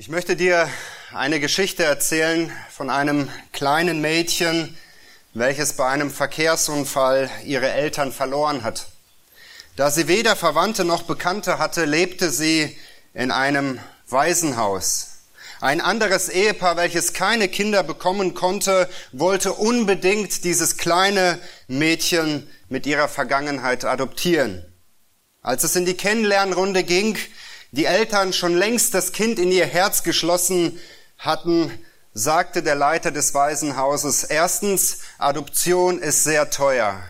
Ich möchte dir eine Geschichte erzählen von einem kleinen Mädchen, welches bei einem Verkehrsunfall ihre Eltern verloren hat. Da sie weder Verwandte noch Bekannte hatte, lebte sie in einem Waisenhaus. Ein anderes Ehepaar, welches keine Kinder bekommen konnte, wollte unbedingt dieses kleine Mädchen mit ihrer Vergangenheit adoptieren. Als es in die Kennenlernrunde ging, die Eltern schon längst das Kind in ihr Herz geschlossen hatten, sagte der Leiter des Waisenhauses, erstens, Adoption ist sehr teuer.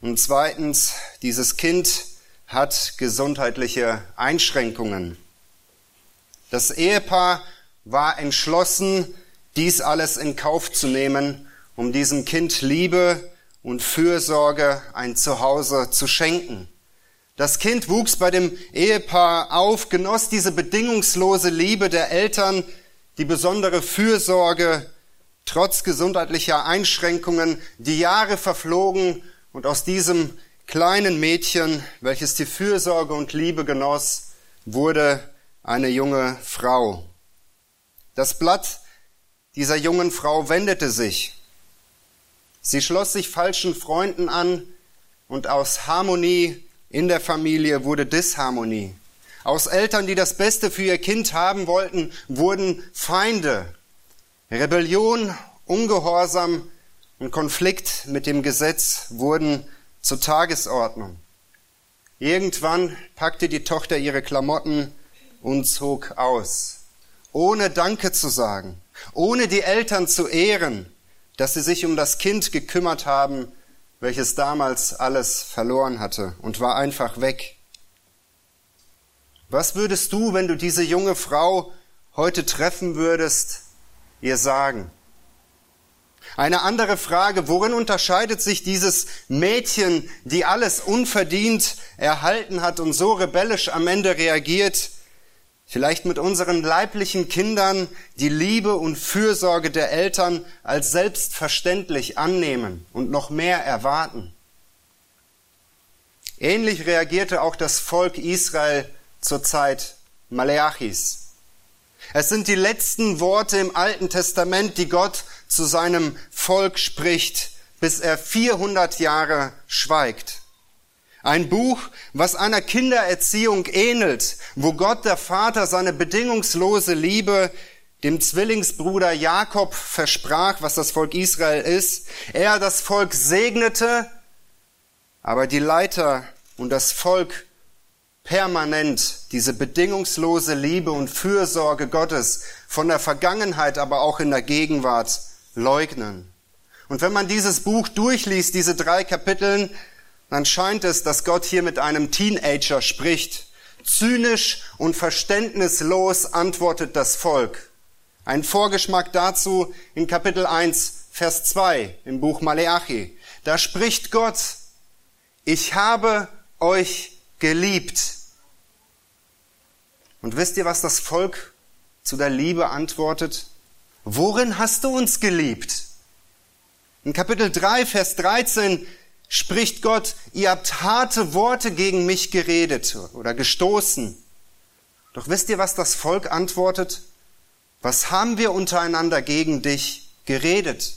Und zweitens, dieses Kind hat gesundheitliche Einschränkungen. Das Ehepaar war entschlossen, dies alles in Kauf zu nehmen, um diesem Kind Liebe und Fürsorge ein Zuhause zu schenken. Das Kind wuchs bei dem Ehepaar auf, genoss diese bedingungslose Liebe der Eltern, die besondere Fürsorge, trotz gesundheitlicher Einschränkungen. Die Jahre verflogen und aus diesem kleinen Mädchen, welches die Fürsorge und Liebe genoss, wurde eine junge Frau. Das Blatt dieser jungen Frau wendete sich. Sie schloss sich falschen Freunden an und aus Harmonie in der Familie wurde Disharmonie. Aus Eltern, die das Beste für ihr Kind haben wollten, wurden Feinde. Rebellion, Ungehorsam und Konflikt mit dem Gesetz wurden zur Tagesordnung. Irgendwann packte die Tochter ihre Klamotten und zog aus, ohne Danke zu sagen, ohne die Eltern zu ehren, dass sie sich um das Kind gekümmert haben, welches damals alles verloren hatte und war einfach weg. Was würdest du, wenn du diese junge Frau heute treffen würdest, ihr sagen? Eine andere Frage, worin unterscheidet sich dieses Mädchen, die alles unverdient erhalten hat und so rebellisch am Ende reagiert, Vielleicht mit unseren leiblichen Kindern die Liebe und Fürsorge der Eltern als selbstverständlich annehmen und noch mehr erwarten. Ähnlich reagierte auch das Volk Israel zur Zeit Maleachis. Es sind die letzten Worte im Alten Testament, die Gott zu seinem Volk spricht, bis er 400 Jahre schweigt. Ein Buch, was einer Kindererziehung ähnelt, wo Gott der Vater seine bedingungslose Liebe dem Zwillingsbruder Jakob versprach, was das Volk Israel ist. Er das Volk segnete, aber die Leiter und das Volk permanent diese bedingungslose Liebe und Fürsorge Gottes von der Vergangenheit, aber auch in der Gegenwart leugnen. Und wenn man dieses Buch durchliest, diese drei Kapiteln, dann scheint es, dass Gott hier mit einem Teenager spricht. Zynisch und verständnislos antwortet das Volk. Ein Vorgeschmack dazu in Kapitel 1, Vers 2 im Buch Maleachi. Da spricht Gott, ich habe euch geliebt. Und wisst ihr, was das Volk zu der Liebe antwortet? Worin hast du uns geliebt? In Kapitel 3, Vers 13 spricht Gott, ihr habt harte Worte gegen mich geredet oder gestoßen. Doch wisst ihr, was das Volk antwortet? Was haben wir untereinander gegen dich geredet?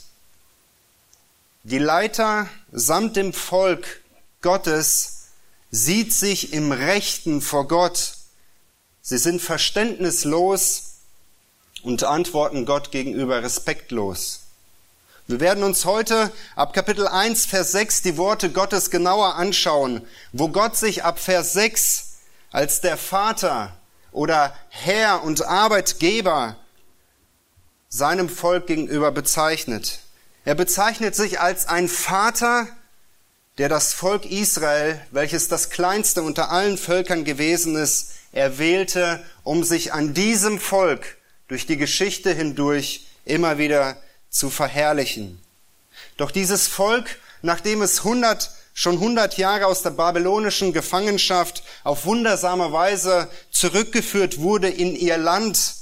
Die Leiter samt dem Volk Gottes sieht sich im Rechten vor Gott. Sie sind verständnislos und antworten Gott gegenüber respektlos. Wir werden uns heute ab Kapitel 1, Vers 6 die Worte Gottes genauer anschauen, wo Gott sich ab Vers 6 als der Vater oder Herr und Arbeitgeber seinem Volk gegenüber bezeichnet. Er bezeichnet sich als ein Vater, der das Volk Israel, welches das kleinste unter allen Völkern gewesen ist, erwählte, um sich an diesem Volk durch die Geschichte hindurch immer wieder zu verherrlichen. Doch dieses Volk, nachdem es hundert, schon hundert Jahre aus der babylonischen Gefangenschaft auf wundersame Weise zurückgeführt wurde in ihr Land,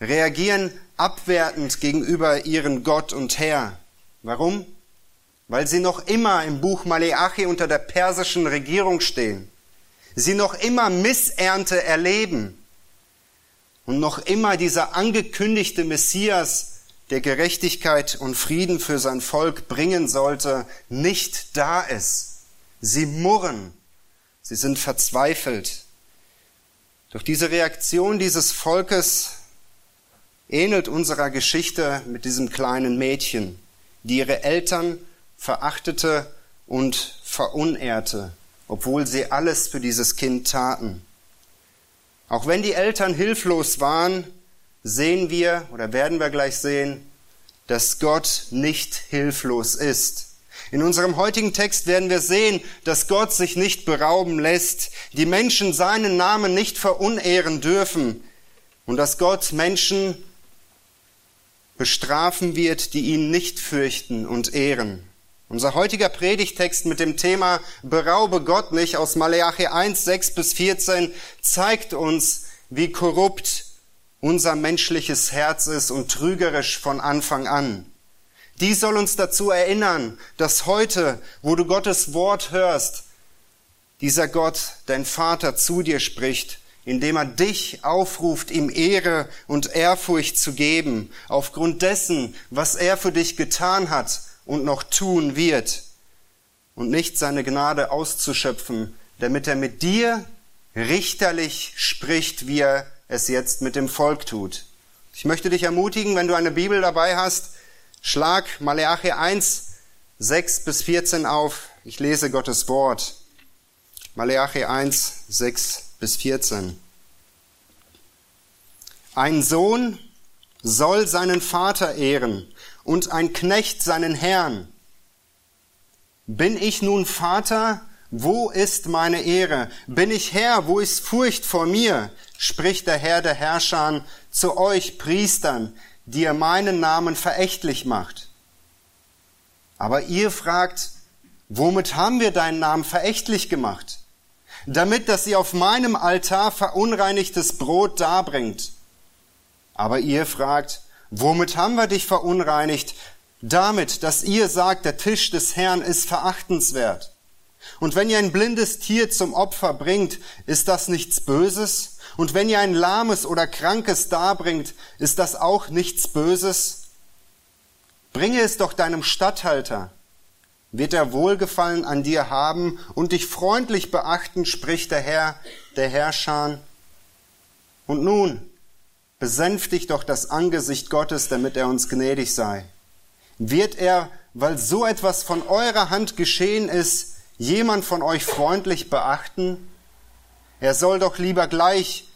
reagieren abwertend gegenüber ihren Gott und Herr. Warum? Weil sie noch immer im Buch Maleachi unter der persischen Regierung stehen. Sie noch immer Missernte erleben. und noch immer dieser angekündigte Messias, der Gerechtigkeit und Frieden für sein Volk bringen sollte, nicht da ist. Sie murren, sie sind verzweifelt. Doch diese Reaktion dieses Volkes ähnelt unserer Geschichte mit diesem kleinen Mädchen, die ihre Eltern verachtete und verunehrte, obwohl sie alles für dieses Kind taten. Auch wenn die Eltern hilflos waren, sehen wir oder werden wir gleich sehen, dass Gott nicht hilflos ist. In unserem heutigen Text werden wir sehen, dass Gott sich nicht berauben lässt, die Menschen seinen Namen nicht verunehren dürfen und dass Gott Menschen bestrafen wird, die ihn nicht fürchten und ehren. Unser heutiger Predigtext mit dem Thema Beraube Gott nicht aus Maleachi 1, 6 bis 14 zeigt uns, wie korrupt unser menschliches Herz ist und trügerisch von Anfang an. Dies soll uns dazu erinnern, dass heute, wo du Gottes Wort hörst, dieser Gott, dein Vater, zu dir spricht, indem er dich aufruft, ihm Ehre und Ehrfurcht zu geben, aufgrund dessen, was er für dich getan hat und noch tun wird, und nicht seine Gnade auszuschöpfen, damit er mit dir richterlich spricht, wie er es jetzt mit dem Volk tut. Ich möchte dich ermutigen, wenn du eine Bibel dabei hast, schlag Maleachi 1, 6 bis 14 auf. Ich lese Gottes Wort. Maleachi 1, 6 bis 14. Ein Sohn soll seinen Vater ehren und ein Knecht seinen Herrn. Bin ich nun Vater, wo ist meine Ehre? Bin ich Herr, wo ist Furcht vor mir? Spricht der Herr der Herrscher zu euch Priestern, die ihr meinen Namen verächtlich macht. Aber ihr fragt, womit haben wir deinen Namen verächtlich gemacht? Damit, dass ihr auf meinem Altar verunreinigtes Brot darbringt. Aber ihr fragt, womit haben wir dich verunreinigt? Damit, dass ihr sagt, der Tisch des Herrn ist verachtenswert. Und wenn ihr ein blindes Tier zum Opfer bringt, ist das nichts Böses? Und wenn ihr ein lahmes oder krankes darbringt, ist das auch nichts Böses? Bringe es doch deinem Statthalter. Wird er Wohlgefallen an dir haben und dich freundlich beachten, spricht der Herr, der Herrscher. Und nun, besänftigt doch das Angesicht Gottes, damit er uns gnädig sei. Wird er, weil so etwas von eurer Hand geschehen ist, jemand von euch freundlich beachten? Er soll doch lieber gleich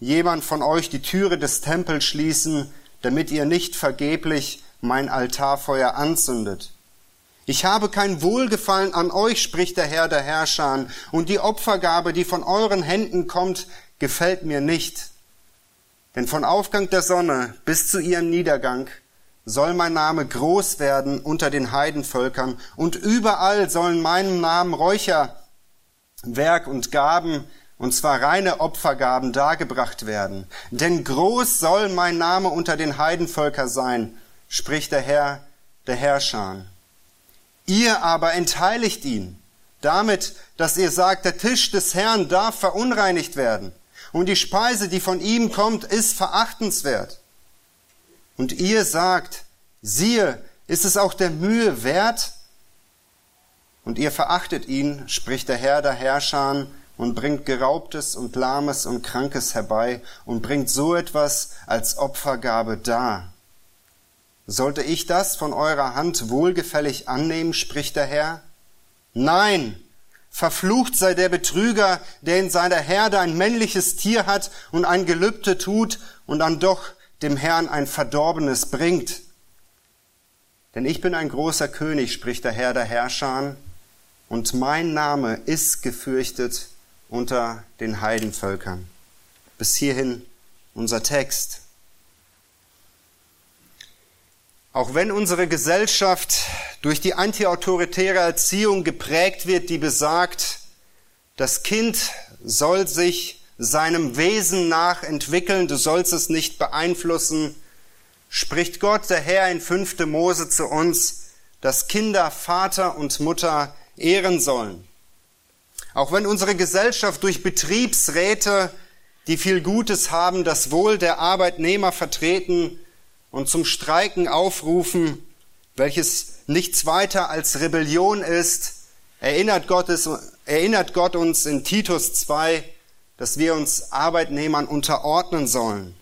jemand von euch die Türe des Tempels schließen, damit ihr nicht vergeblich mein Altarfeuer anzündet. Ich habe kein Wohlgefallen an euch, spricht der Herr der Herrscher, und die Opfergabe, die von euren Händen kommt, gefällt mir nicht. Denn von Aufgang der Sonne bis zu ihrem Niedergang soll mein Name groß werden unter den Heidenvölkern, und überall sollen meinem Namen Räucherwerk und Gaben und zwar reine Opfergaben dargebracht werden. Denn groß soll mein Name unter den Heidenvölker sein, spricht der Herr, der Herrscher. Ihr aber entheiligt ihn, damit, dass ihr sagt, der Tisch des Herrn darf verunreinigt werden, und die Speise, die von ihm kommt, ist verachtenswert. Und ihr sagt, siehe, ist es auch der Mühe wert? Und ihr verachtet ihn, spricht der Herr der Herrscher, und bringt Geraubtes und Lahmes und Krankes herbei und bringt so etwas als Opfergabe dar. Sollte ich das von eurer Hand wohlgefällig annehmen, spricht der Herr? Nein, verflucht sei der Betrüger, der in seiner Herde ein männliches Tier hat und ein Gelübde tut und dann doch dem Herrn ein Verdorbenes bringt. Denn ich bin ein großer König, spricht der Herr der Herrscher, und mein Name ist gefürchtet unter den Heidenvölkern. Bis hierhin unser Text. Auch wenn unsere Gesellschaft durch die antiautoritäre Erziehung geprägt wird, die besagt, das Kind soll sich seinem Wesen nach entwickeln, du sollst es nicht beeinflussen, spricht Gott, der Herr, in 5. Mose zu uns, dass Kinder Vater und Mutter ehren sollen. Auch wenn unsere Gesellschaft durch Betriebsräte die viel Gutes haben, das Wohl der Arbeitnehmer vertreten und zum Streiken aufrufen, welches nichts weiter als Rebellion ist, erinnert Gott, erinnert Gott uns in Titus 2, dass wir uns Arbeitnehmern unterordnen sollen.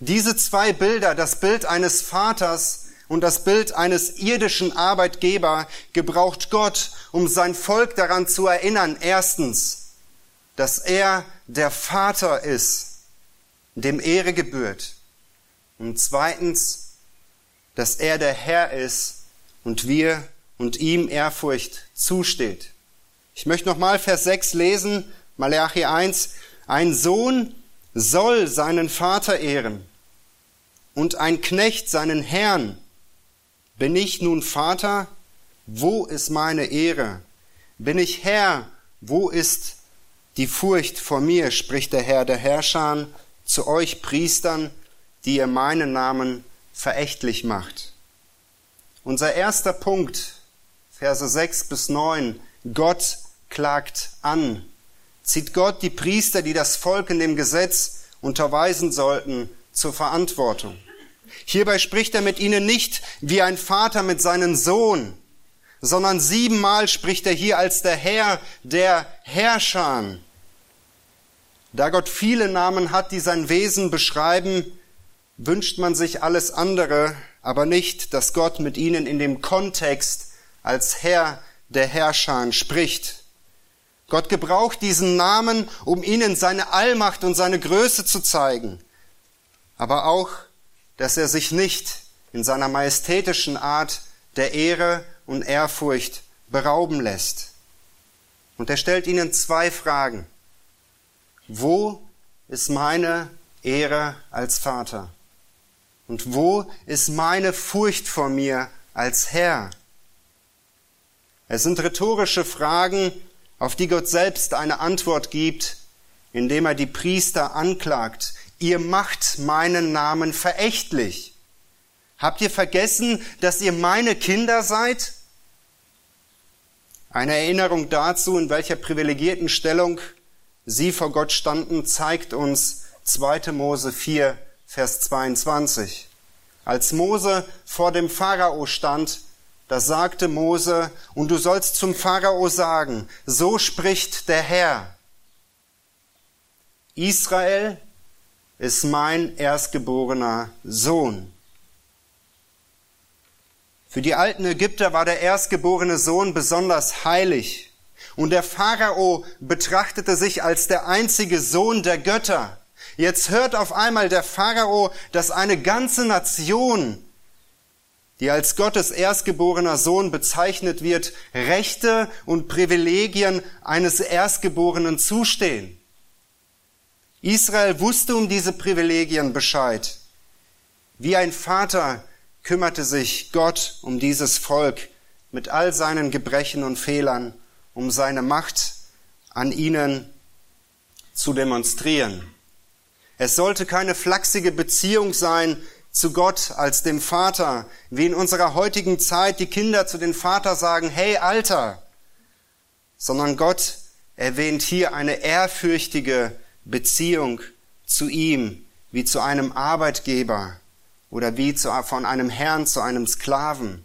Diese zwei Bilder, das Bild eines Vaters und das Bild eines irdischen Arbeitgeber, gebraucht Gott, um sein Volk daran zu erinnern, erstens, dass er der Vater ist, dem Ehre gebührt. Und zweitens, dass er der Herr ist und wir und ihm Ehrfurcht zusteht. Ich möchte nochmal Vers 6 lesen, Malachi 1. Ein Sohn soll seinen Vater ehren und ein Knecht seinen Herrn. Bin ich nun Vater? Wo ist meine Ehre? Bin ich Herr? Wo ist die Furcht vor mir, spricht der Herr der Herrscher zu euch Priestern, die ihr meinen Namen verächtlich macht. Unser erster Punkt, Verse 6 bis 9, Gott klagt an. Zieht Gott die Priester, die das Volk in dem Gesetz unterweisen sollten, zur Verantwortung. Hierbei spricht er mit ihnen nicht wie ein Vater mit seinem Sohn, sondern siebenmal spricht er hier als der Herr der Herrscher. Da Gott viele Namen hat, die sein Wesen beschreiben, wünscht man sich alles andere, aber nicht, dass Gott mit ihnen in dem Kontext als Herr der Herrscher spricht. Gott gebraucht diesen Namen, um ihnen seine Allmacht und seine Größe zu zeigen, aber auch, dass er sich nicht in seiner majestätischen Art der Ehre und Ehrfurcht berauben lässt. Und er stellt ihnen zwei Fragen. Wo ist meine Ehre als Vater? Und wo ist meine Furcht vor mir als Herr? Es sind rhetorische Fragen, auf die Gott selbst eine Antwort gibt, indem er die Priester anklagt. Ihr macht meinen Namen verächtlich. Habt ihr vergessen, dass ihr meine Kinder seid? Eine Erinnerung dazu, in welcher privilegierten Stellung sie vor Gott standen, zeigt uns 2. Mose 4, Vers 22. Als Mose vor dem Pharao stand, da sagte Mose, und du sollst zum Pharao sagen, so spricht der Herr. Israel ist mein erstgeborener Sohn. Für die alten Ägypter war der erstgeborene Sohn besonders heilig. Und der Pharao betrachtete sich als der einzige Sohn der Götter. Jetzt hört auf einmal der Pharao, dass eine ganze Nation, die als Gottes erstgeborener Sohn bezeichnet wird, Rechte und Privilegien eines Erstgeborenen zustehen. Israel wusste um diese Privilegien Bescheid. Wie ein Vater kümmerte sich Gott um dieses Volk mit all seinen Gebrechen und Fehlern, um seine Macht an ihnen zu demonstrieren. Es sollte keine flachsige Beziehung sein zu Gott als dem Vater, wie in unserer heutigen Zeit die Kinder zu den Vater sagen, hey Alter, sondern Gott erwähnt hier eine ehrfürchtige Beziehung zu ihm, wie zu einem Arbeitgeber, oder wie zu, von einem Herrn zu einem Sklaven.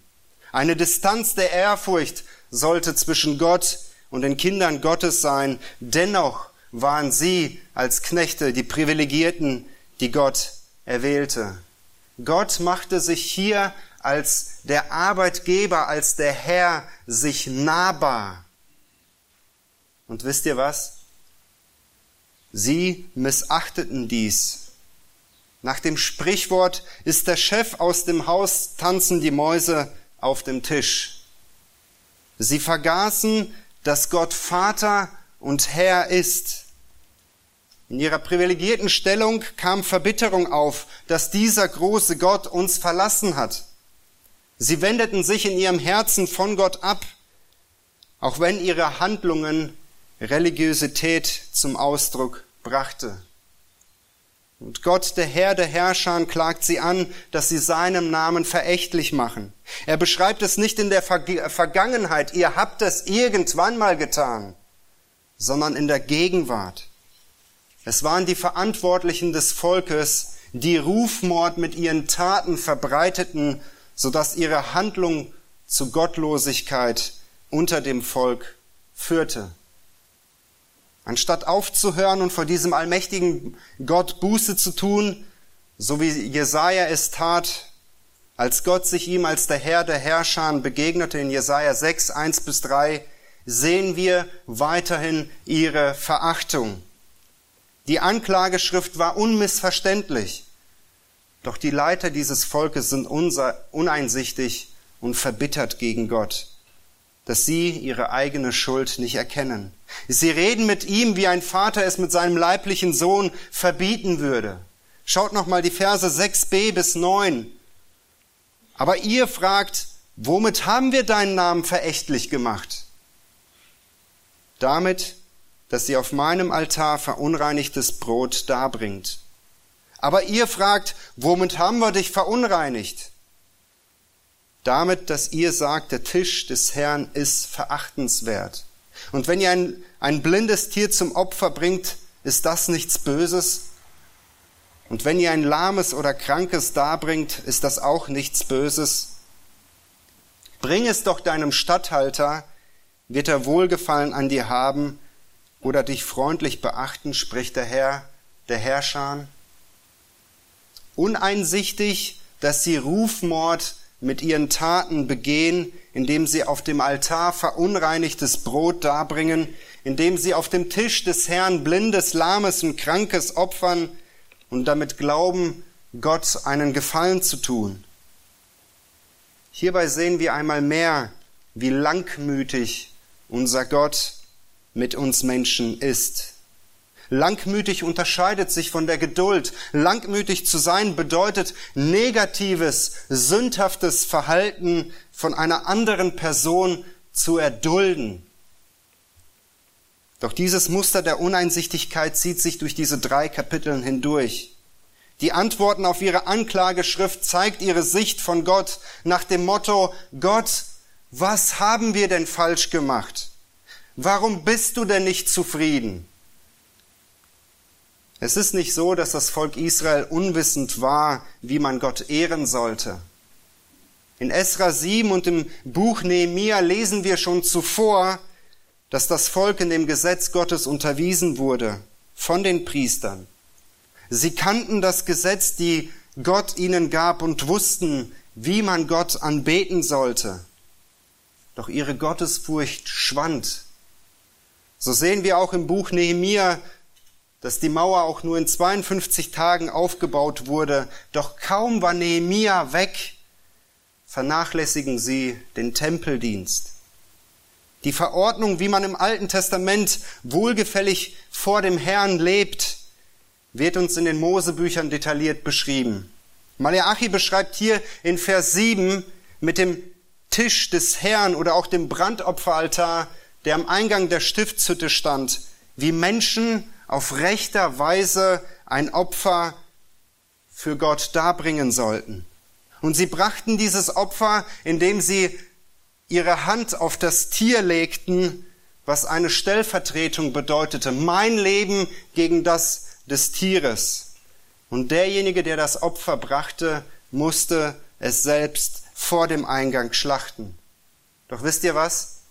Eine Distanz der Ehrfurcht sollte zwischen Gott und den Kindern Gottes sein. Dennoch waren sie als Knechte die Privilegierten, die Gott erwählte. Gott machte sich hier als der Arbeitgeber, als der Herr sich nahbar. Und wisst ihr was? Sie missachteten dies nach dem Sprichwort ist der Chef aus dem Haus, tanzen die Mäuse auf dem Tisch. Sie vergaßen, dass Gott Vater und Herr ist. In ihrer privilegierten Stellung kam Verbitterung auf, dass dieser große Gott uns verlassen hat. Sie wendeten sich in ihrem Herzen von Gott ab, auch wenn ihre Handlungen Religiosität zum Ausdruck brachte. Und Gott, der Herr der Herrscher, klagt sie an, dass sie seinem Namen verächtlich machen. Er beschreibt es nicht in der Vergangenheit, ihr habt es irgendwann mal getan, sondern in der Gegenwart. Es waren die Verantwortlichen des Volkes, die Rufmord mit ihren Taten verbreiteten, sodass ihre Handlung zu Gottlosigkeit unter dem Volk führte. Anstatt aufzuhören und vor diesem allmächtigen Gott Buße zu tun, so wie Jesaja es tat, als Gott sich ihm als der Herr der Herrscher begegnete in Jesaja 6, 1 bis 3, sehen wir weiterhin ihre Verachtung. Die Anklageschrift war unmissverständlich, doch die Leiter dieses Volkes sind uneinsichtig und verbittert gegen Gott dass sie ihre eigene Schuld nicht erkennen. Sie reden mit ihm, wie ein Vater es mit seinem leiblichen Sohn verbieten würde. Schaut nochmal die Verse 6b bis 9. Aber ihr fragt, womit haben wir deinen Namen verächtlich gemacht? Damit, dass sie auf meinem Altar verunreinigtes Brot darbringt. Aber ihr fragt, womit haben wir dich verunreinigt? Damit, dass ihr sagt, der Tisch des Herrn ist verachtenswert. Und wenn ihr ein, ein blindes Tier zum Opfer bringt, ist das nichts Böses? Und wenn ihr ein lahmes oder krankes darbringt, ist das auch nichts Böses? Bring es doch deinem Statthalter, wird er Wohlgefallen an dir haben oder dich freundlich beachten, spricht der Herr, der Herrscher. Uneinsichtig, dass sie Rufmord mit ihren Taten begehen, indem sie auf dem Altar verunreinigtes Brot darbringen, indem sie auf dem Tisch des Herrn blindes, lahmes und krankes opfern und damit glauben, Gott einen Gefallen zu tun. Hierbei sehen wir einmal mehr, wie langmütig unser Gott mit uns Menschen ist. Langmütig unterscheidet sich von der Geduld. Langmütig zu sein bedeutet negatives, sündhaftes Verhalten von einer anderen Person zu erdulden. Doch dieses Muster der Uneinsichtigkeit zieht sich durch diese drei Kapiteln hindurch. Die Antworten auf ihre Anklageschrift zeigt ihre Sicht von Gott nach dem Motto, Gott, was haben wir denn falsch gemacht? Warum bist du denn nicht zufrieden? Es ist nicht so, dass das Volk Israel unwissend war, wie man Gott ehren sollte. In Esra 7 und im Buch Nehemia lesen wir schon zuvor, dass das Volk in dem Gesetz Gottes unterwiesen wurde von den Priestern. Sie kannten das Gesetz, die Gott ihnen gab und wussten, wie man Gott anbeten sollte. Doch ihre Gottesfurcht schwand. So sehen wir auch im Buch Nehemia, dass die Mauer auch nur in 52 Tagen aufgebaut wurde, doch kaum war Nehemia weg, vernachlässigen sie den Tempeldienst. Die Verordnung, wie man im Alten Testament wohlgefällig vor dem Herrn lebt, wird uns in den Mosebüchern detailliert beschrieben. Maleachi beschreibt hier in Vers 7 mit dem Tisch des Herrn oder auch dem Brandopferaltar, der am Eingang der Stiftshütte stand, wie Menschen auf rechter Weise ein Opfer für Gott darbringen sollten. Und sie brachten dieses Opfer, indem sie ihre Hand auf das Tier legten, was eine Stellvertretung bedeutete. Mein Leben gegen das des Tieres. Und derjenige, der das Opfer brachte, musste es selbst vor dem Eingang schlachten. Doch wisst ihr was?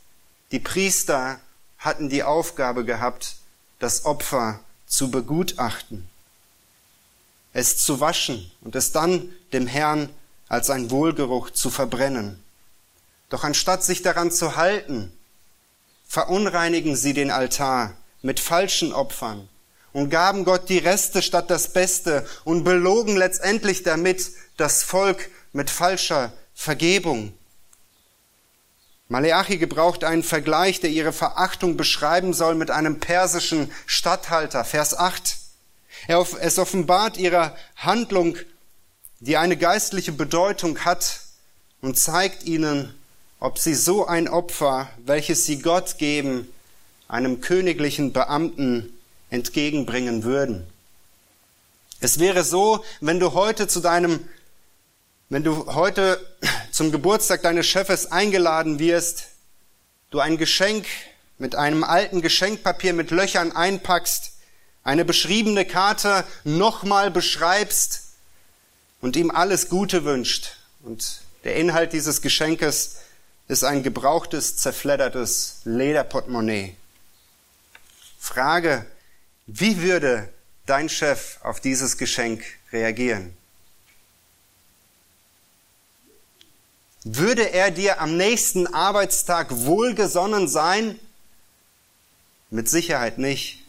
Die Priester hatten die Aufgabe gehabt, das Opfer zu begutachten, es zu waschen und es dann dem Herrn als ein Wohlgeruch zu verbrennen. Doch anstatt sich daran zu halten, verunreinigen sie den Altar mit falschen Opfern und gaben Gott die Reste statt das Beste und belogen letztendlich damit das Volk mit falscher Vergebung. Maleachi gebraucht einen Vergleich, der ihre Verachtung beschreiben soll mit einem persischen Statthalter. Vers 8. Es offenbart ihre Handlung, die eine geistliche Bedeutung hat und zeigt ihnen, ob sie so ein Opfer, welches sie Gott geben, einem königlichen Beamten entgegenbringen würden. Es wäre so, wenn du heute zu deinem wenn du heute zum Geburtstag deines Chefes eingeladen wirst, du ein Geschenk mit einem alten Geschenkpapier mit Löchern einpackst eine beschriebene Karte nochmal beschreibst und ihm alles Gute wünscht. Und der Inhalt dieses Geschenkes ist ein gebrauchtes, zerfleddertes Lederportemonnaie. Frage, wie würde dein Chef auf dieses Geschenk reagieren? Würde er dir am nächsten Arbeitstag wohlgesonnen sein? Mit Sicherheit nicht.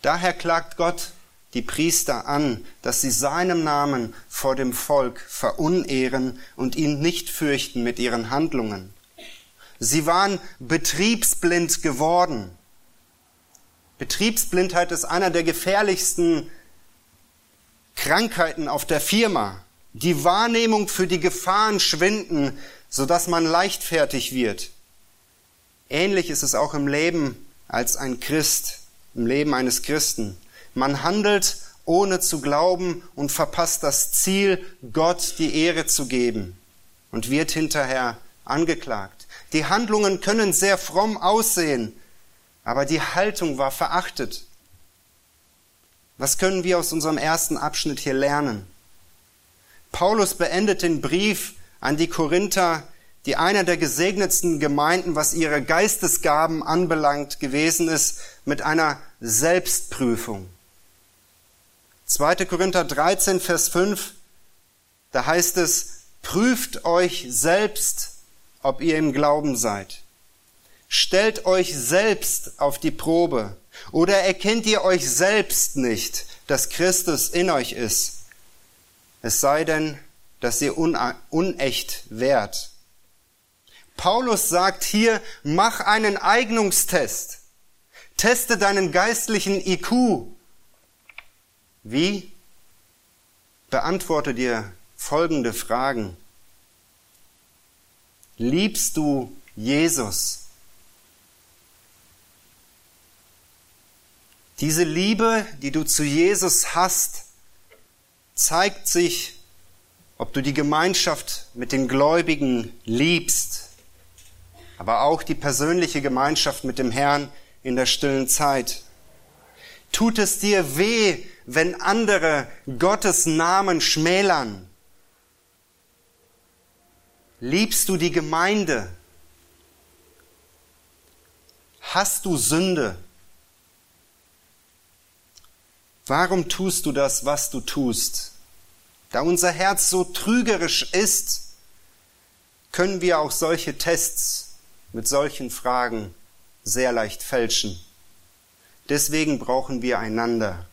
Daher klagt Gott die Priester an, dass sie seinem Namen vor dem Volk verunehren und ihn nicht fürchten mit ihren Handlungen. Sie waren betriebsblind geworden. Betriebsblindheit ist einer der gefährlichsten Krankheiten auf der Firma. Die Wahrnehmung für die Gefahren schwinden, sodass man leichtfertig wird. Ähnlich ist es auch im Leben als ein Christ, im Leben eines Christen. Man handelt ohne zu glauben und verpasst das Ziel, Gott die Ehre zu geben und wird hinterher angeklagt. Die Handlungen können sehr fromm aussehen, aber die Haltung war verachtet. Was können wir aus unserem ersten Abschnitt hier lernen? Paulus beendet den Brief an die Korinther, die einer der gesegnetsten Gemeinden, was ihre Geistesgaben anbelangt, gewesen ist, mit einer Selbstprüfung. 2. Korinther 13, Vers 5, da heißt es, prüft euch selbst, ob ihr im Glauben seid. Stellt euch selbst auf die Probe. Oder erkennt ihr euch selbst nicht, dass Christus in euch ist? Es sei denn, dass ihr unecht wärt. Paulus sagt hier, mach einen Eignungstest. Teste deinen geistlichen IQ. Wie? Beantworte dir folgende Fragen. Liebst du Jesus? Diese Liebe, die du zu Jesus hast, zeigt sich, ob du die Gemeinschaft mit den Gläubigen liebst, aber auch die persönliche Gemeinschaft mit dem Herrn in der stillen Zeit. Tut es dir weh, wenn andere Gottes Namen schmälern? Liebst du die Gemeinde? Hast du Sünde? Warum tust du das, was du tust? Da unser Herz so trügerisch ist, können wir auch solche Tests mit solchen Fragen sehr leicht fälschen. Deswegen brauchen wir einander.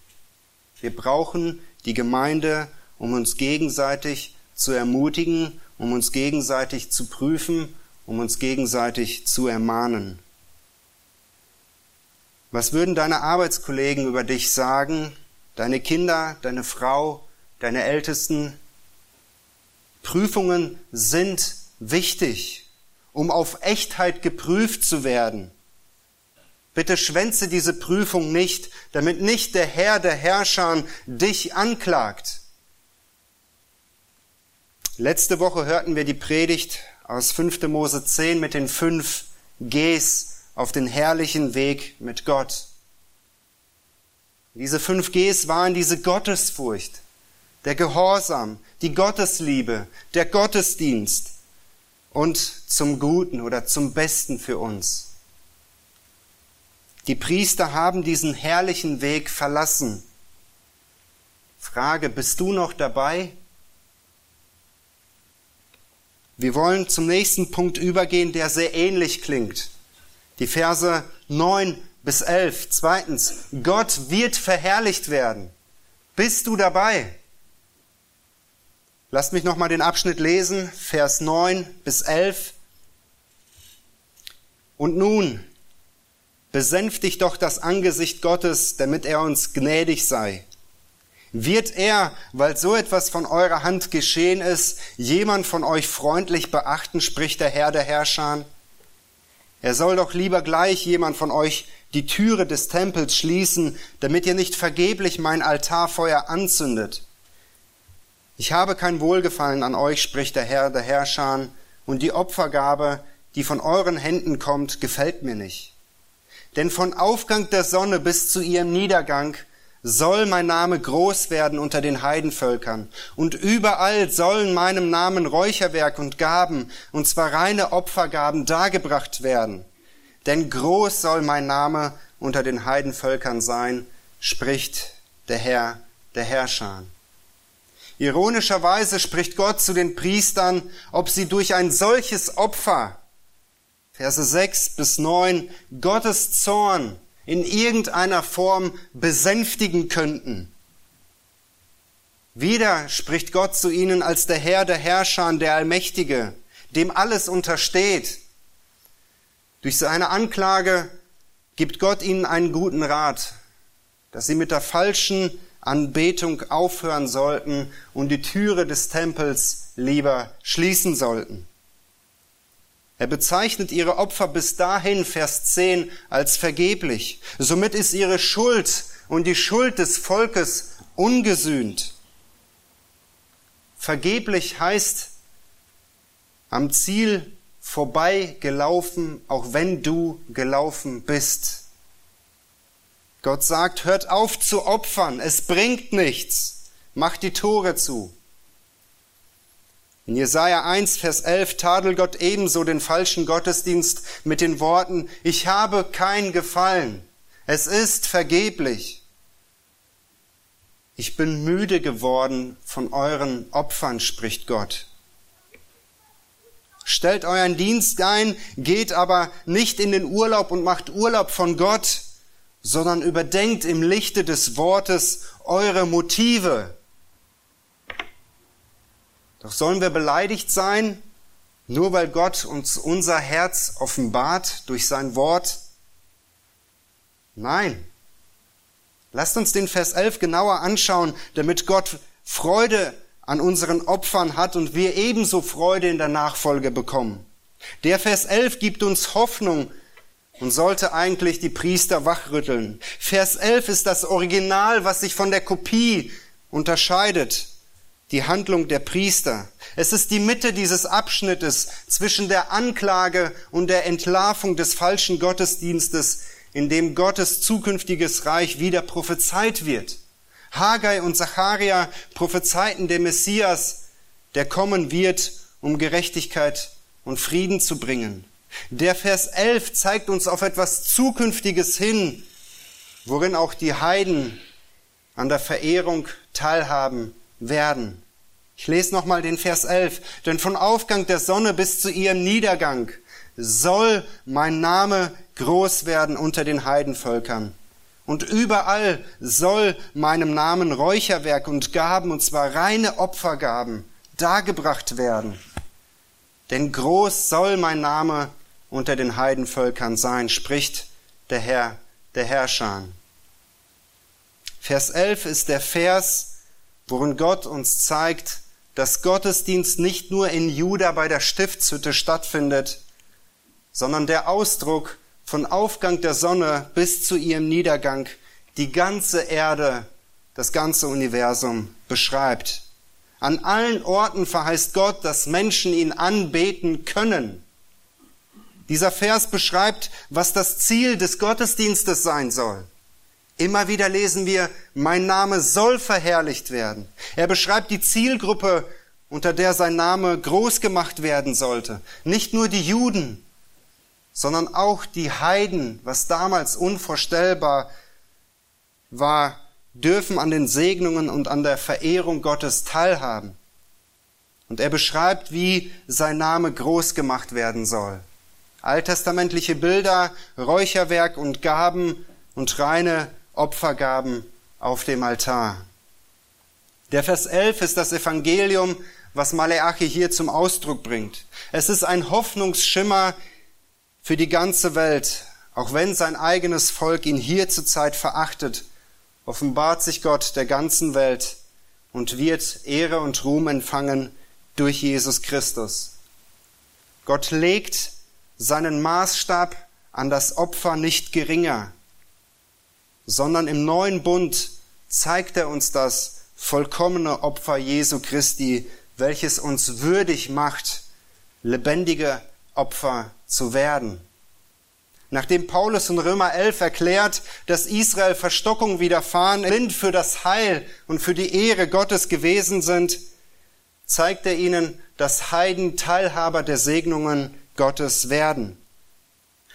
Wir brauchen die Gemeinde, um uns gegenseitig zu ermutigen, um uns gegenseitig zu prüfen, um uns gegenseitig zu ermahnen. Was würden deine Arbeitskollegen über dich sagen, deine Kinder, deine Frau, deine Ältesten. Prüfungen sind wichtig, um auf Echtheit geprüft zu werden. Bitte schwänze diese Prüfung nicht, damit nicht der Herr der Herrscher dich anklagt. Letzte Woche hörten wir die Predigt aus 5. Mose 10 mit den fünf Gs auf den herrlichen Weg mit Gott. Diese fünf Gs waren diese Gottesfurcht, der Gehorsam, die Gottesliebe, der Gottesdienst und zum Guten oder zum Besten für uns. Die Priester haben diesen herrlichen Weg verlassen. Frage, bist du noch dabei? Wir wollen zum nächsten Punkt übergehen, der sehr ähnlich klingt. Die Verse 9 bis 11. Zweitens, Gott wird verherrlicht werden. Bist du dabei? Lasst mich nochmal den Abschnitt lesen, Vers 9 bis 11. Und nun, besänftigt doch das Angesicht Gottes, damit er uns gnädig sei. Wird er, weil so etwas von eurer Hand geschehen ist, jemand von euch freundlich beachten, spricht der Herr der Herrscher? Er soll doch lieber gleich jemand von euch die Türe des Tempels schließen, damit ihr nicht vergeblich mein Altarfeuer anzündet. Ich habe kein Wohlgefallen an euch, spricht der Herr der Herrscher, und die Opfergabe, die von euren Händen kommt, gefällt mir nicht. Denn von Aufgang der Sonne bis zu ihrem Niedergang soll mein Name groß werden unter den Heidenvölkern. Und überall sollen meinem Namen Räucherwerk und Gaben, und zwar reine Opfergaben, dargebracht werden. Denn groß soll mein Name unter den Heidenvölkern sein, spricht der Herr der Herrscher. Ironischerweise spricht Gott zu den Priestern, ob sie durch ein solches Opfer, Verse 6 bis 9, Gottes Zorn in irgendeiner Form besänftigen könnten. Wieder spricht Gott zu ihnen als der Herr der Herrscher, der Allmächtige, dem alles untersteht. Durch seine Anklage gibt Gott ihnen einen guten Rat, dass sie mit der falschen Anbetung aufhören sollten und die Türe des Tempels lieber schließen sollten. Er bezeichnet ihre Opfer bis dahin, Vers 10, als vergeblich. Somit ist ihre Schuld und die Schuld des Volkes ungesühnt. Vergeblich heißt am Ziel vorbei gelaufen, auch wenn du gelaufen bist. Gott sagt, hört auf zu opfern, es bringt nichts, macht die Tore zu. In Jesaja 1, Vers 11 tadelt Gott ebenso den falschen Gottesdienst mit den Worten, ich habe kein Gefallen, es ist vergeblich. Ich bin müde geworden von euren Opfern, spricht Gott. Stellt euren Dienst ein, geht aber nicht in den Urlaub und macht Urlaub von Gott, sondern überdenkt im Lichte des Wortes eure Motive. Doch sollen wir beleidigt sein, nur weil Gott uns unser Herz offenbart durch sein Wort? Nein. Lasst uns den Vers 11 genauer anschauen, damit Gott Freude an unseren Opfern hat und wir ebenso Freude in der Nachfolge bekommen. Der Vers 11 gibt uns Hoffnung, und sollte eigentlich die Priester wachrütteln. Vers 11 ist das Original, was sich von der Kopie unterscheidet. Die Handlung der Priester. Es ist die Mitte dieses Abschnittes zwischen der Anklage und der Entlarvung des falschen Gottesdienstes, in dem Gottes zukünftiges Reich wieder prophezeit wird. Haggai und Zacharia prophezeiten den Messias, der kommen wird, um Gerechtigkeit und Frieden zu bringen. Der Vers 11 zeigt uns auf etwas Zukünftiges hin, worin auch die Heiden an der Verehrung teilhaben werden. Ich lese nochmal den Vers 11. Denn von Aufgang der Sonne bis zu ihrem Niedergang soll mein Name groß werden unter den Heidenvölkern. Und überall soll meinem Namen Räucherwerk und Gaben, und zwar reine Opfergaben, dargebracht werden. Denn groß soll mein Name unter den Heidenvölkern sein, spricht der Herr, der Herrscher. Vers 11 ist der Vers, worin Gott uns zeigt, dass Gottesdienst nicht nur in Juda bei der Stiftshütte stattfindet, sondern der Ausdruck von Aufgang der Sonne bis zu ihrem Niedergang die ganze Erde, das ganze Universum beschreibt. An allen Orten verheißt Gott, dass Menschen ihn anbeten können. Dieser Vers beschreibt, was das Ziel des Gottesdienstes sein soll. Immer wieder lesen wir, mein Name soll verherrlicht werden. Er beschreibt die Zielgruppe, unter der sein Name groß gemacht werden sollte. Nicht nur die Juden, sondern auch die Heiden, was damals unvorstellbar war, dürfen an den Segnungen und an der Verehrung Gottes teilhaben. Und er beschreibt, wie sein Name groß gemacht werden soll alttestamentliche Bilder, Räucherwerk und Gaben und reine Opfergaben auf dem Altar. Der Vers 11 ist das Evangelium, was Maleachi hier zum Ausdruck bringt. Es ist ein Hoffnungsschimmer für die ganze Welt. Auch wenn sein eigenes Volk ihn hier zur Zeit verachtet, offenbart sich Gott der ganzen Welt und wird Ehre und Ruhm empfangen durch Jesus Christus. Gott legt seinen Maßstab an das Opfer nicht geringer, sondern im neuen Bund zeigt er uns das vollkommene Opfer Jesu Christi, welches uns würdig macht, lebendige Opfer zu werden. Nachdem Paulus in Römer 11 erklärt, dass Israel Verstockung widerfahren, blind für das Heil und für die Ehre Gottes gewesen sind, zeigt er ihnen, dass Heiden Teilhaber der Segnungen Gottes werden.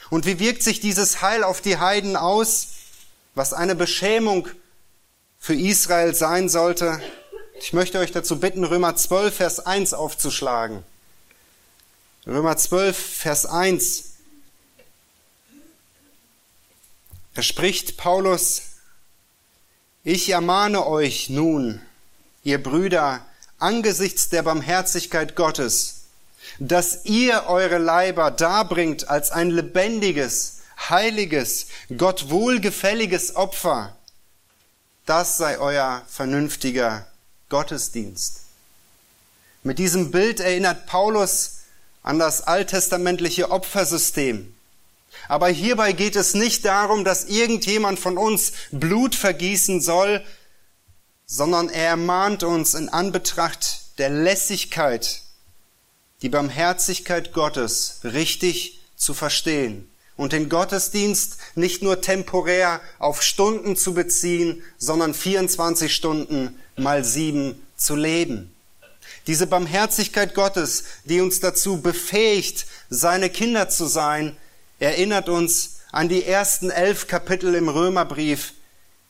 Und wie wirkt sich dieses Heil auf die Heiden aus? Was eine Beschämung für Israel sein sollte. Ich möchte euch dazu bitten, Römer 12, Vers 1 aufzuschlagen. Römer 12, Vers 1. Da spricht Paulus, ich ermahne euch nun, ihr Brüder, angesichts der Barmherzigkeit Gottes, dass ihr eure Leiber darbringt als ein lebendiges, heiliges, Gott wohlgefälliges Opfer. Das sei euer vernünftiger Gottesdienst. Mit diesem Bild erinnert Paulus an das alttestamentliche Opfersystem. Aber hierbei geht es nicht darum, dass irgendjemand von uns Blut vergießen soll, sondern er ermahnt uns in Anbetracht der Lässigkeit, die Barmherzigkeit Gottes richtig zu verstehen und den Gottesdienst nicht nur temporär auf Stunden zu beziehen, sondern 24 Stunden mal sieben zu leben. Diese Barmherzigkeit Gottes, die uns dazu befähigt, seine Kinder zu sein, erinnert uns an die ersten elf Kapitel im Römerbrief,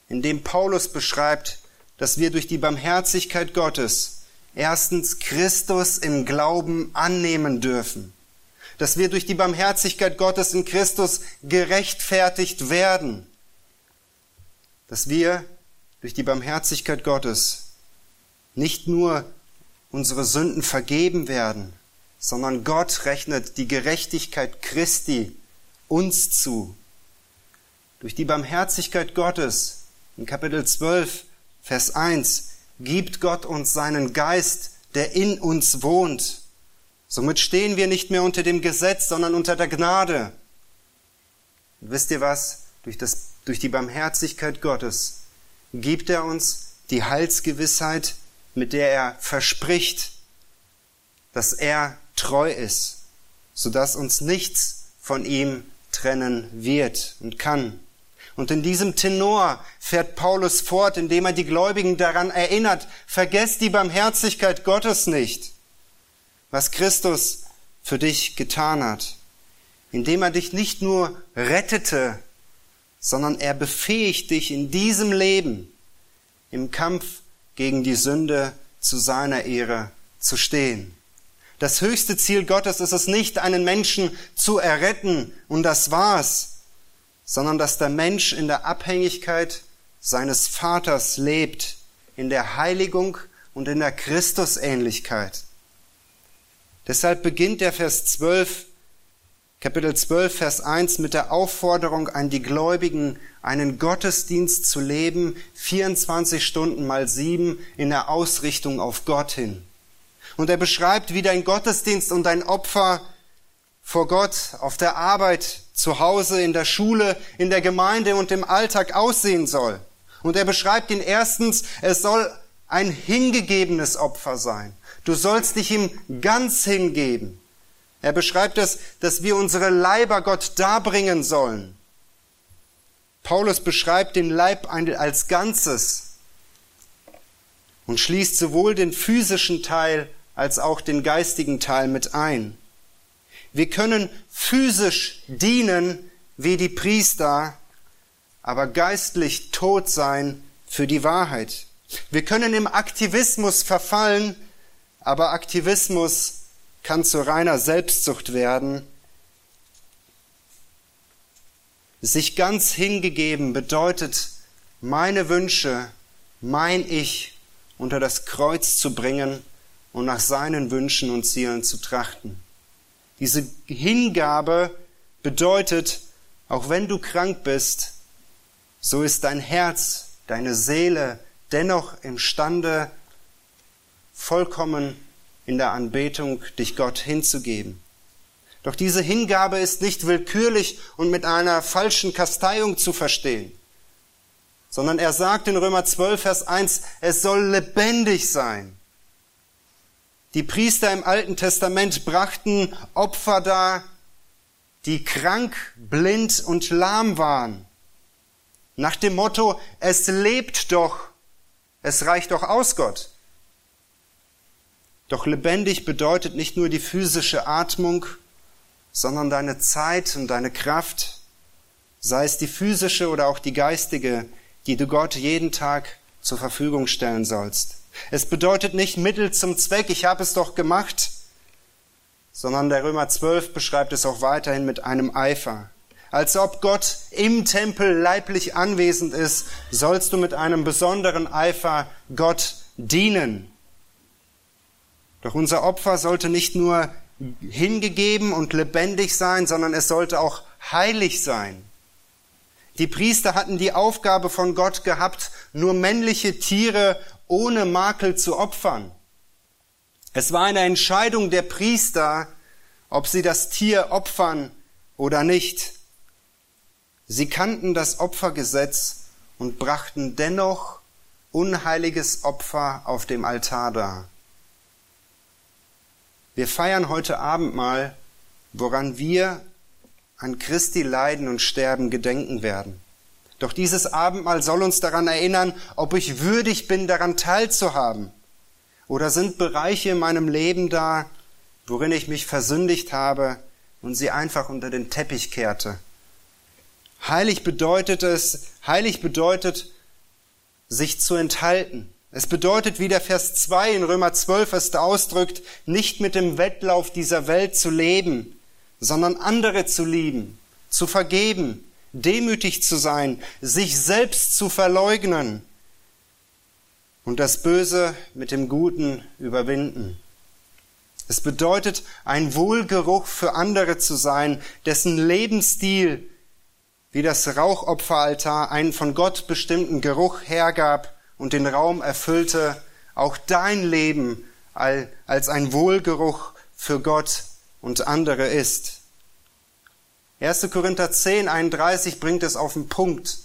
in dem Paulus beschreibt, dass wir durch die Barmherzigkeit Gottes erstens Christus im Glauben annehmen dürfen, dass wir durch die Barmherzigkeit Gottes in Christus gerechtfertigt werden, dass wir durch die Barmherzigkeit Gottes nicht nur unsere Sünden vergeben werden, sondern Gott rechnet die Gerechtigkeit Christi uns zu. Durch die Barmherzigkeit Gottes in Kapitel 12, Vers 1 gibt Gott uns seinen Geist, der in uns wohnt. Somit stehen wir nicht mehr unter dem Gesetz, sondern unter der Gnade. Und wisst ihr was? Durch, das, durch die Barmherzigkeit Gottes gibt er uns die Heilsgewissheit, mit der er verspricht, dass er treu ist, sodass uns nichts von ihm trennen wird und kann. Und in diesem Tenor fährt Paulus fort, indem er die Gläubigen daran erinnert, vergesst die Barmherzigkeit Gottes nicht, was Christus für dich getan hat, indem er dich nicht nur rettete, sondern er befähigt dich in diesem Leben im Kampf gegen die Sünde zu seiner Ehre zu stehen. Das höchste Ziel Gottes ist es nicht, einen Menschen zu erretten und das war's, sondern dass der Mensch in der Abhängigkeit seines Vaters lebt, in der Heiligung und in der Christusähnlichkeit. Deshalb beginnt der Vers 12, Kapitel 12, Vers 1 mit der Aufforderung an die Gläubigen, einen Gottesdienst zu leben, 24 Stunden mal sieben in der Ausrichtung auf Gott hin. Und er beschreibt, wie dein Gottesdienst und dein Opfer vor Gott auf der Arbeit, zu Hause, in der Schule, in der Gemeinde und im Alltag aussehen soll. Und er beschreibt ihn erstens, es soll ein hingegebenes Opfer sein. Du sollst dich ihm ganz hingeben. Er beschreibt es, dass wir unsere Leiber Gott darbringen sollen. Paulus beschreibt den Leib als Ganzes und schließt sowohl den physischen Teil als auch den geistigen Teil mit ein. Wir können physisch dienen wie die Priester, aber geistlich tot sein für die Wahrheit. Wir können im Aktivismus verfallen, aber Aktivismus kann zu reiner Selbstsucht werden. Sich ganz hingegeben bedeutet, meine Wünsche, mein Ich unter das Kreuz zu bringen und nach seinen Wünschen und Zielen zu trachten. Diese Hingabe bedeutet, auch wenn du krank bist, so ist dein Herz, deine Seele dennoch imstande, vollkommen in der Anbetung dich Gott hinzugeben. Doch diese Hingabe ist nicht willkürlich und mit einer falschen Kasteiung zu verstehen, sondern er sagt in Römer 12, Vers 1, es soll lebendig sein. Die Priester im Alten Testament brachten Opfer dar, die krank, blind und lahm waren. Nach dem Motto, es lebt doch, es reicht doch aus, Gott. Doch lebendig bedeutet nicht nur die physische Atmung, sondern deine Zeit und deine Kraft, sei es die physische oder auch die geistige, die du Gott jeden Tag zur Verfügung stellen sollst. Es bedeutet nicht Mittel zum Zweck, ich habe es doch gemacht, sondern der Römer 12 beschreibt es auch weiterhin mit einem Eifer. Als ob Gott im Tempel leiblich anwesend ist, sollst du mit einem besonderen Eifer Gott dienen. Doch unser Opfer sollte nicht nur hingegeben und lebendig sein, sondern es sollte auch heilig sein. Die Priester hatten die Aufgabe von Gott gehabt, nur männliche Tiere ohne Makel zu opfern. Es war eine Entscheidung der Priester, ob sie das Tier opfern oder nicht. Sie kannten das Opfergesetz und brachten dennoch unheiliges Opfer auf dem Altar dar. Wir feiern heute Abend mal, woran wir an Christi Leiden und Sterben gedenken werden. Doch dieses Abendmahl soll uns daran erinnern, ob ich würdig bin, daran teilzuhaben. Oder sind Bereiche in meinem Leben da, worin ich mich versündigt habe und sie einfach unter den Teppich kehrte. Heilig bedeutet es, heilig bedeutet, sich zu enthalten. Es bedeutet, wie der Vers 2 in Römer 12 es ausdrückt, nicht mit dem Wettlauf dieser Welt zu leben, sondern andere zu lieben, zu vergeben, demütig zu sein, sich selbst zu verleugnen und das Böse mit dem Guten überwinden. Es bedeutet, ein Wohlgeruch für andere zu sein, dessen Lebensstil wie das Rauchopferaltar einen von Gott bestimmten Geruch hergab und den Raum erfüllte, auch dein Leben als ein Wohlgeruch für Gott und andere ist. 1. Korinther 10, 31 bringt es auf den Punkt.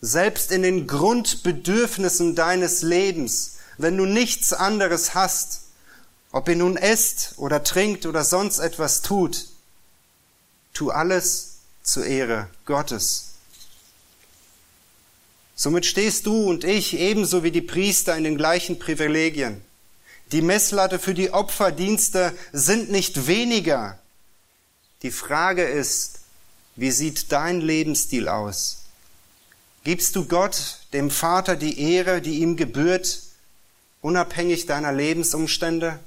Selbst in den Grundbedürfnissen deines Lebens, wenn du nichts anderes hast, ob ihr nun esst oder trinkt oder sonst etwas tut, tu alles zur Ehre Gottes. Somit stehst du und ich ebenso wie die Priester in den gleichen Privilegien. Die Messlatte für die Opferdienste sind nicht weniger. Die Frage ist, wie sieht dein Lebensstil aus? Gibst du Gott, dem Vater, die Ehre, die ihm gebührt, unabhängig deiner Lebensumstände?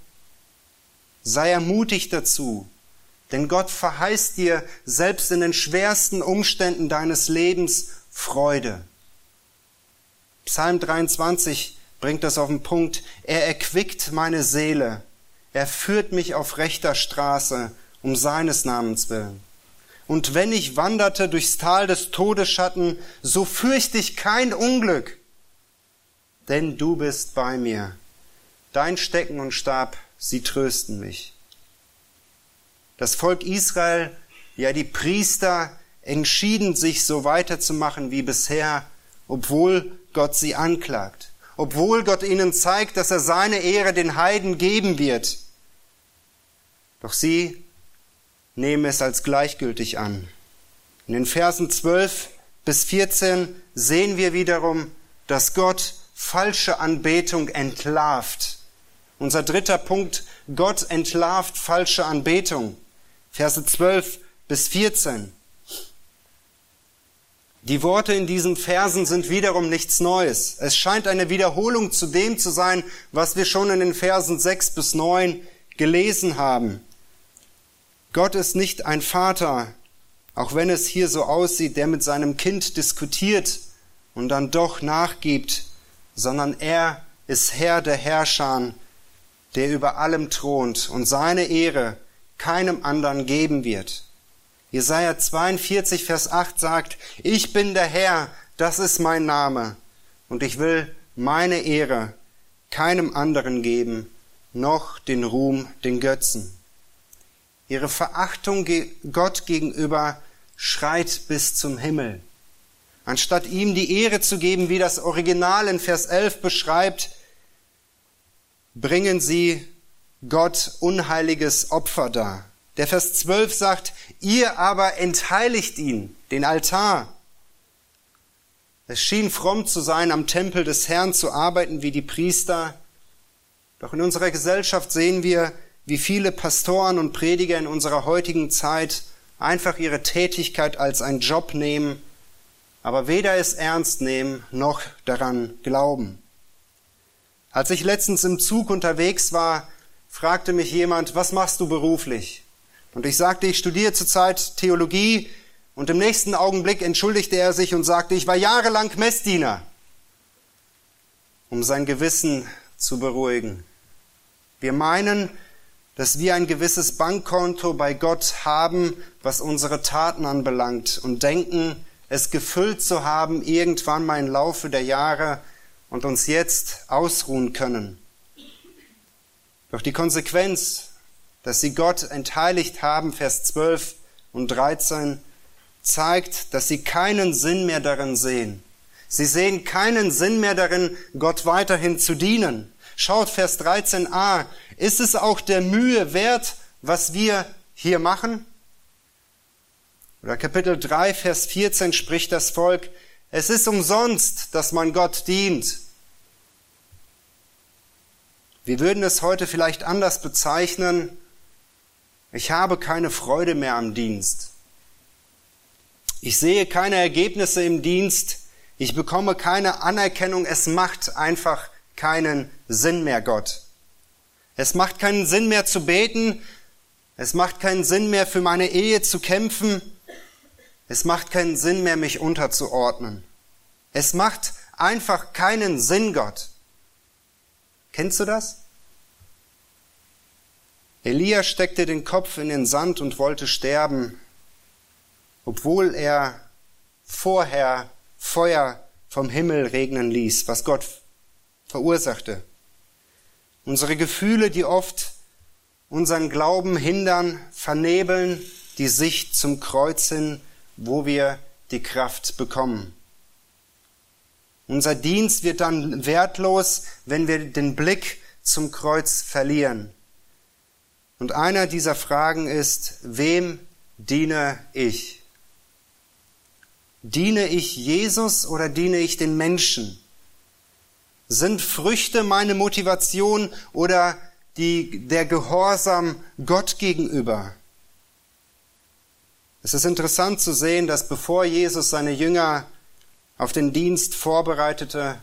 Sei ermutigt dazu, denn Gott verheißt dir selbst in den schwersten Umständen deines Lebens Freude. Psalm 23 bringt das auf den Punkt. Er erquickt meine Seele. Er führt mich auf rechter Straße um seines Namens willen. Und wenn ich wanderte durchs Tal des Todesschatten, so fürchte ich kein Unglück, denn du bist bei mir. Dein Stecken und Stab sie trösten mich. Das Volk Israel, ja die Priester, entschieden sich so weiterzumachen wie bisher, obwohl Gott sie anklagt, obwohl Gott ihnen zeigt, dass er seine Ehre den Heiden geben wird. Doch sie nehmen es als gleichgültig an. In den Versen 12 bis 14 sehen wir wiederum, dass Gott falsche Anbetung entlarvt. Unser dritter Punkt, Gott entlarvt falsche Anbetung. Verse 12 bis 14. Die Worte in diesen Versen sind wiederum nichts Neues. Es scheint eine Wiederholung zu dem zu sein, was wir schon in den Versen 6 bis 9 gelesen haben. Gott ist nicht ein Vater, auch wenn es hier so aussieht, der mit seinem Kind diskutiert und dann doch nachgibt, sondern er ist Herr der Herrscher der über allem thront und seine Ehre keinem anderen geben wird. Jesaja 42, Vers 8 sagt, ich bin der Herr, das ist mein Name, und ich will meine Ehre keinem anderen geben, noch den Ruhm den Götzen. Ihre Verachtung Gott gegenüber schreit bis zum Himmel. Anstatt ihm die Ehre zu geben, wie das Original in Vers 11 beschreibt, bringen sie Gott unheiliges Opfer dar. Der Vers 12 sagt, ihr aber entheiligt ihn, den Altar. Es schien fromm zu sein, am Tempel des Herrn zu arbeiten wie die Priester. Doch in unserer Gesellschaft sehen wir, wie viele Pastoren und Prediger in unserer heutigen Zeit einfach ihre Tätigkeit als einen Job nehmen, aber weder es ernst nehmen noch daran glauben. Als ich letztens im Zug unterwegs war, fragte mich jemand, was machst du beruflich? Und ich sagte, ich studiere zurzeit Theologie und im nächsten Augenblick entschuldigte er sich und sagte, ich war jahrelang Messdiener, um sein Gewissen zu beruhigen. Wir meinen, dass wir ein gewisses Bankkonto bei Gott haben, was unsere Taten anbelangt und denken, es gefüllt zu haben irgendwann mal im Laufe der Jahre und uns jetzt ausruhen können. Doch die Konsequenz, dass sie Gott entheiligt haben, Vers 12 und 13, zeigt, dass sie keinen Sinn mehr darin sehen. Sie sehen keinen Sinn mehr darin, Gott weiterhin zu dienen. Schaut Vers 13a, ist es auch der Mühe wert, was wir hier machen? Oder Kapitel 3, Vers 14 spricht das Volk, es ist umsonst, dass man Gott dient. Wir würden es heute vielleicht anders bezeichnen, ich habe keine Freude mehr am Dienst. Ich sehe keine Ergebnisse im Dienst, ich bekomme keine Anerkennung, es macht einfach keinen Sinn mehr, Gott. Es macht keinen Sinn mehr zu beten. Es macht keinen Sinn mehr für meine Ehe zu kämpfen. Es macht keinen Sinn mehr, mich unterzuordnen. Es macht einfach keinen Sinn, Gott. Kennst du das? Elia steckte den Kopf in den Sand und wollte sterben, obwohl er vorher Feuer vom Himmel regnen ließ, was Gott verursachte. Unsere Gefühle, die oft unseren Glauben hindern, vernebeln die Sicht zum Kreuz hin, wo wir die Kraft bekommen. Unser Dienst wird dann wertlos, wenn wir den Blick zum Kreuz verlieren. Und einer dieser Fragen ist, wem diene ich? Diene ich Jesus oder diene ich den Menschen? Sind Früchte meine Motivation oder die, der Gehorsam Gott gegenüber? Es ist interessant zu sehen, dass bevor Jesus seine Jünger auf den Dienst vorbereitete,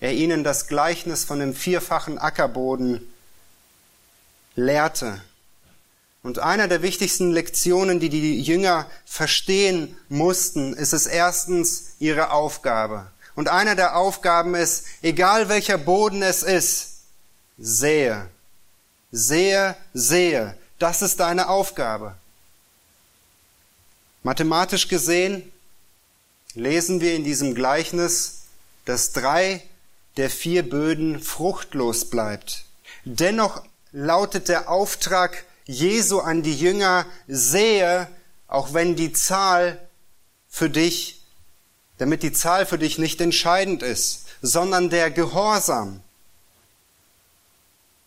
er ihnen das Gleichnis von dem vierfachen Ackerboden lehrte. Und einer der wichtigsten Lektionen, die die Jünger verstehen mussten, ist es erstens ihre Aufgabe. Und einer der Aufgaben ist, egal welcher Boden es ist, sehe, sehe, sehe. Das ist deine Aufgabe. Mathematisch gesehen lesen wir in diesem Gleichnis, dass drei der vier Böden fruchtlos bleibt. Dennoch lautet der Auftrag Jesu an die Jünger, sehe, auch wenn die Zahl für dich damit die Zahl für dich nicht entscheidend ist, sondern der Gehorsam.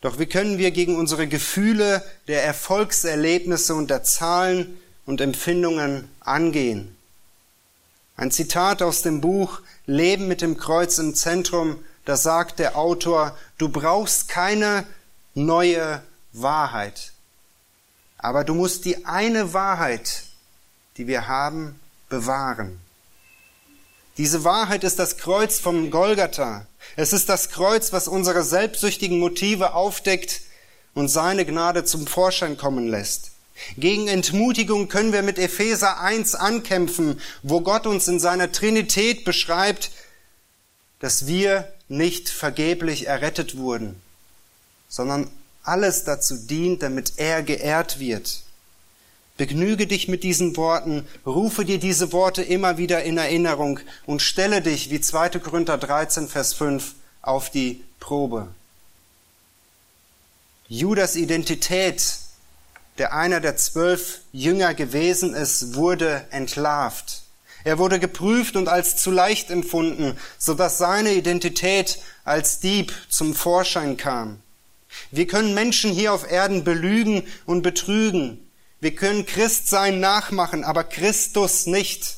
Doch wie können wir gegen unsere Gefühle der Erfolgserlebnisse und der Zahlen und Empfindungen angehen? Ein Zitat aus dem Buch Leben mit dem Kreuz im Zentrum, da sagt der Autor, du brauchst keine neue Wahrheit, aber du musst die eine Wahrheit, die wir haben, bewahren. Diese Wahrheit ist das Kreuz vom Golgatha. Es ist das Kreuz, was unsere selbstsüchtigen Motive aufdeckt und seine Gnade zum Vorschein kommen lässt. Gegen Entmutigung können wir mit Epheser 1 ankämpfen, wo Gott uns in seiner Trinität beschreibt, dass wir nicht vergeblich errettet wurden, sondern alles dazu dient, damit er geehrt wird. Begnüge dich mit diesen Worten, rufe dir diese Worte immer wieder in Erinnerung und stelle dich, wie 2. Korinther 13, Vers 5, auf die Probe. Judas Identität, der einer der zwölf Jünger gewesen ist, wurde entlarvt. Er wurde geprüft und als zu leicht empfunden, so dass seine Identität als Dieb zum Vorschein kam. Wir können Menschen hier auf Erden belügen und betrügen, Wir können Christsein nachmachen, aber Christus nicht.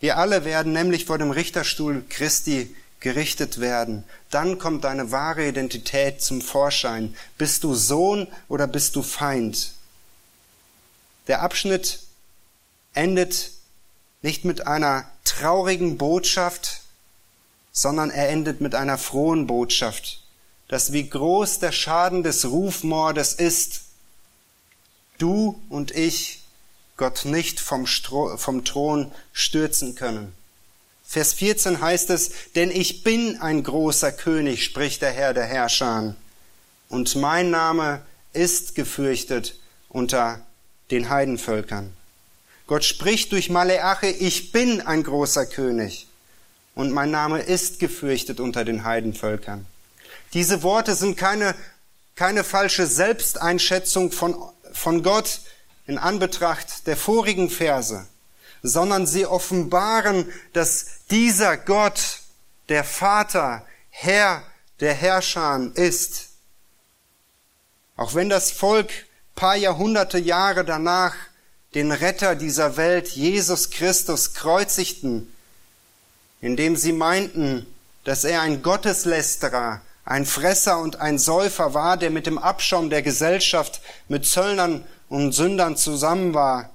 Wir alle werden nämlich vor dem Richterstuhl Christi gerichtet werden. Dann kommt deine wahre Identität zum Vorschein. Bist du Sohn oder bist du Feind? Der Abschnitt endet nicht mit einer traurigen Botschaft, sondern er endet mit einer frohen Botschaft, dass wie groß der Schaden des Rufmordes ist, du und ich Gott nicht vom, Stro vom Thron stürzen können. Vers 14 heißt es, denn ich bin ein großer König, spricht der Herr der Herrscher, und mein Name ist gefürchtet unter den Heidenvölkern. Gott spricht durch Maleache, ich bin ein großer König und mein Name ist gefürchtet unter den Heidenvölkern. Diese Worte sind keine, keine falsche Selbsteinschätzung von, von Gott in Anbetracht der vorigen Verse, sondern sie offenbaren, dass dieser Gott, der Vater, Herr der Herrscher ist. Auch wenn das Volk paar Jahrhunderte Jahre danach den Retter dieser Welt, Jesus Christus, kreuzigten, indem sie meinten, dass er ein Gotteslästerer, ein Fresser und ein Säufer war, der mit dem Abschaum der Gesellschaft, mit Zöllnern und Sündern zusammen war,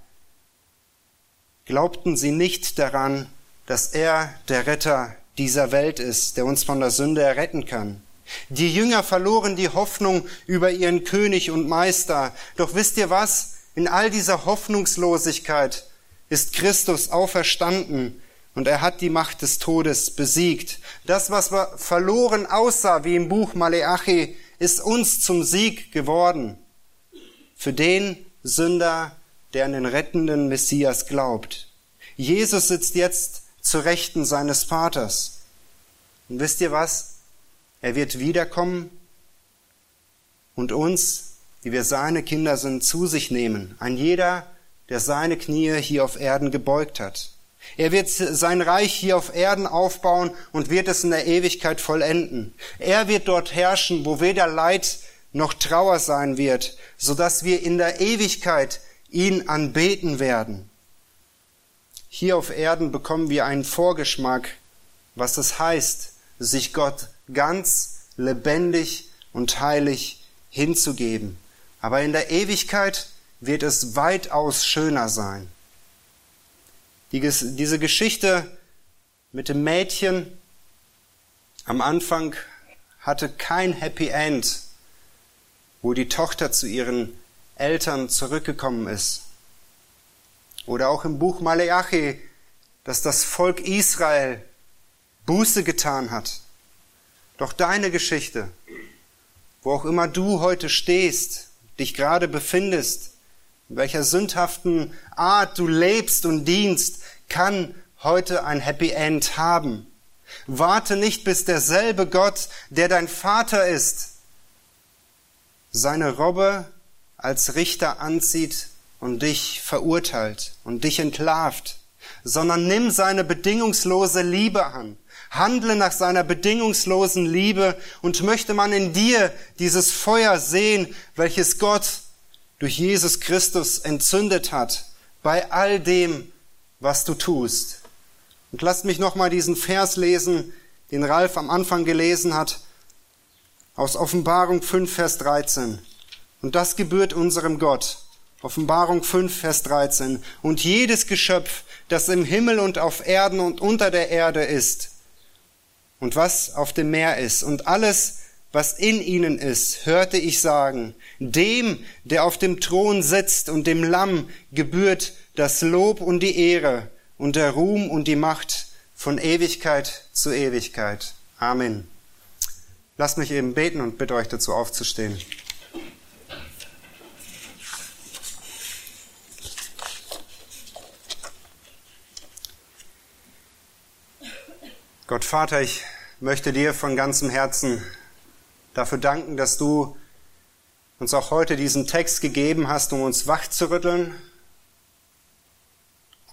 glaubten sie nicht daran, dass er der Retter dieser Welt ist, der uns von der Sünde erretten kann. Die Jünger verloren die Hoffnung über ihren König und Meister. Doch wisst ihr was? In all dieser Hoffnungslosigkeit ist Christus auferstanden und er hat die Macht des Todes besiegt. Das, was verloren aussah, wie im Buch Maleachi, ist uns zum Sieg geworden. Für den Sünder, der an den rettenden Messias glaubt. Jesus sitzt jetzt zu Rechten seines Vaters. Und wisst ihr was? Er wird wiederkommen und uns die wir seine Kinder sind, zu sich nehmen. Ein jeder, der seine Knie hier auf Erden gebeugt hat. Er wird sein Reich hier auf Erden aufbauen und wird es in der Ewigkeit vollenden. Er wird dort herrschen, wo weder Leid noch Trauer sein wird, so dass wir in der Ewigkeit ihn anbeten werden. Hier auf Erden bekommen wir einen Vorgeschmack, was es heißt, sich Gott ganz lebendig und heilig hinzugeben. Aber in der Ewigkeit wird es weitaus schöner sein. Die, diese Geschichte mit dem Mädchen am Anfang hatte kein Happy End, wo die Tochter zu ihren Eltern zurückgekommen ist. Oder auch im Buch Maleachi, dass das Volk Israel Buße getan hat. Doch deine Geschichte, wo auch immer du heute stehst, dich gerade befindest, in welcher sündhaften Art du lebst und dienst, kann heute ein Happy End haben. Warte nicht, bis derselbe Gott, der dein Vater ist, seine Robbe als Richter anzieht und dich verurteilt und dich entlarvt, sondern nimm seine bedingungslose Liebe an. Handle nach seiner bedingungslosen Liebe und möchte man in dir dieses Feuer sehen, welches Gott durch Jesus Christus entzündet hat, bei all dem, was du tust. Und lasst mich nochmal diesen Vers lesen, den Ralf am Anfang gelesen hat, aus Offenbarung 5, Vers 13. Und das gebührt unserem Gott. Offenbarung 5, Vers 13. Und jedes Geschöpf, das im Himmel und auf Erden und unter der Erde ist, und was auf dem Meer ist und alles, was in ihnen ist, hörte ich sagen, dem, der auf dem Thron sitzt und dem Lamm gebührt das Lob und die Ehre und der Ruhm und die Macht von Ewigkeit zu Ewigkeit. Amen. Lasst mich eben beten und bitte euch dazu aufzustehen. Gott Vater, ich möchte dir von ganzem Herzen dafür danken, dass du uns auch heute diesen Text gegeben hast, um uns wach zu rütteln,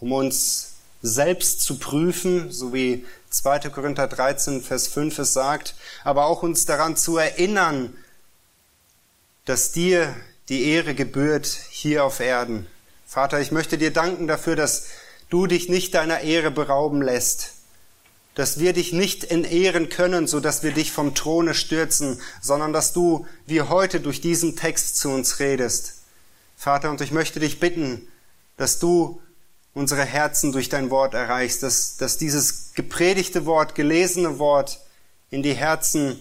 um uns selbst zu prüfen, so wie 2. Korinther 13, Vers 5 es sagt, aber auch uns daran zu erinnern, dass dir die Ehre gebührt hier auf Erden. Vater, ich möchte dir danken dafür, dass du dich nicht deiner Ehre berauben lässt, dass wir dich nicht entehren können, so dass wir dich vom Throne stürzen, sondern dass du wie heute durch diesen Text zu uns redest. Vater, und ich möchte dich bitten, dass du unsere Herzen durch dein Wort erreichst, dass, dass dieses gepredigte Wort, gelesene Wort in die Herzen,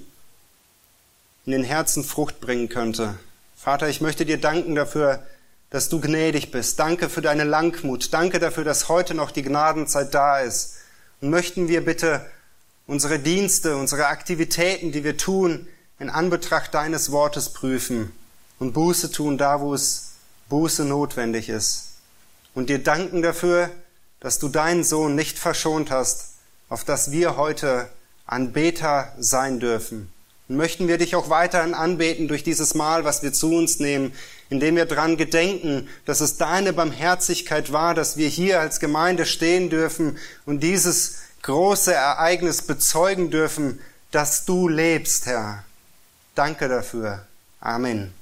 in den Herzen Frucht bringen könnte. Vater, ich möchte dir danken dafür, dass du gnädig bist. Danke für deine Langmut. Danke dafür, dass heute noch die Gnadenzeit da ist möchten wir bitte unsere Dienste, unsere Aktivitäten, die wir tun, in Anbetracht deines Wortes prüfen und Buße tun, da wo es Buße notwendig ist. Und dir danken dafür, dass du deinen Sohn nicht verschont hast, auf dass wir heute Anbeter sein dürfen. Und möchten wir dich auch weiterhin anbeten durch dieses Mal, was wir zu uns nehmen, indem wir dran gedenken, dass es deine Barmherzigkeit war, dass wir hier als Gemeinde stehen dürfen und dieses große Ereignis bezeugen dürfen, dass du lebst, Herr. Danke dafür. Amen.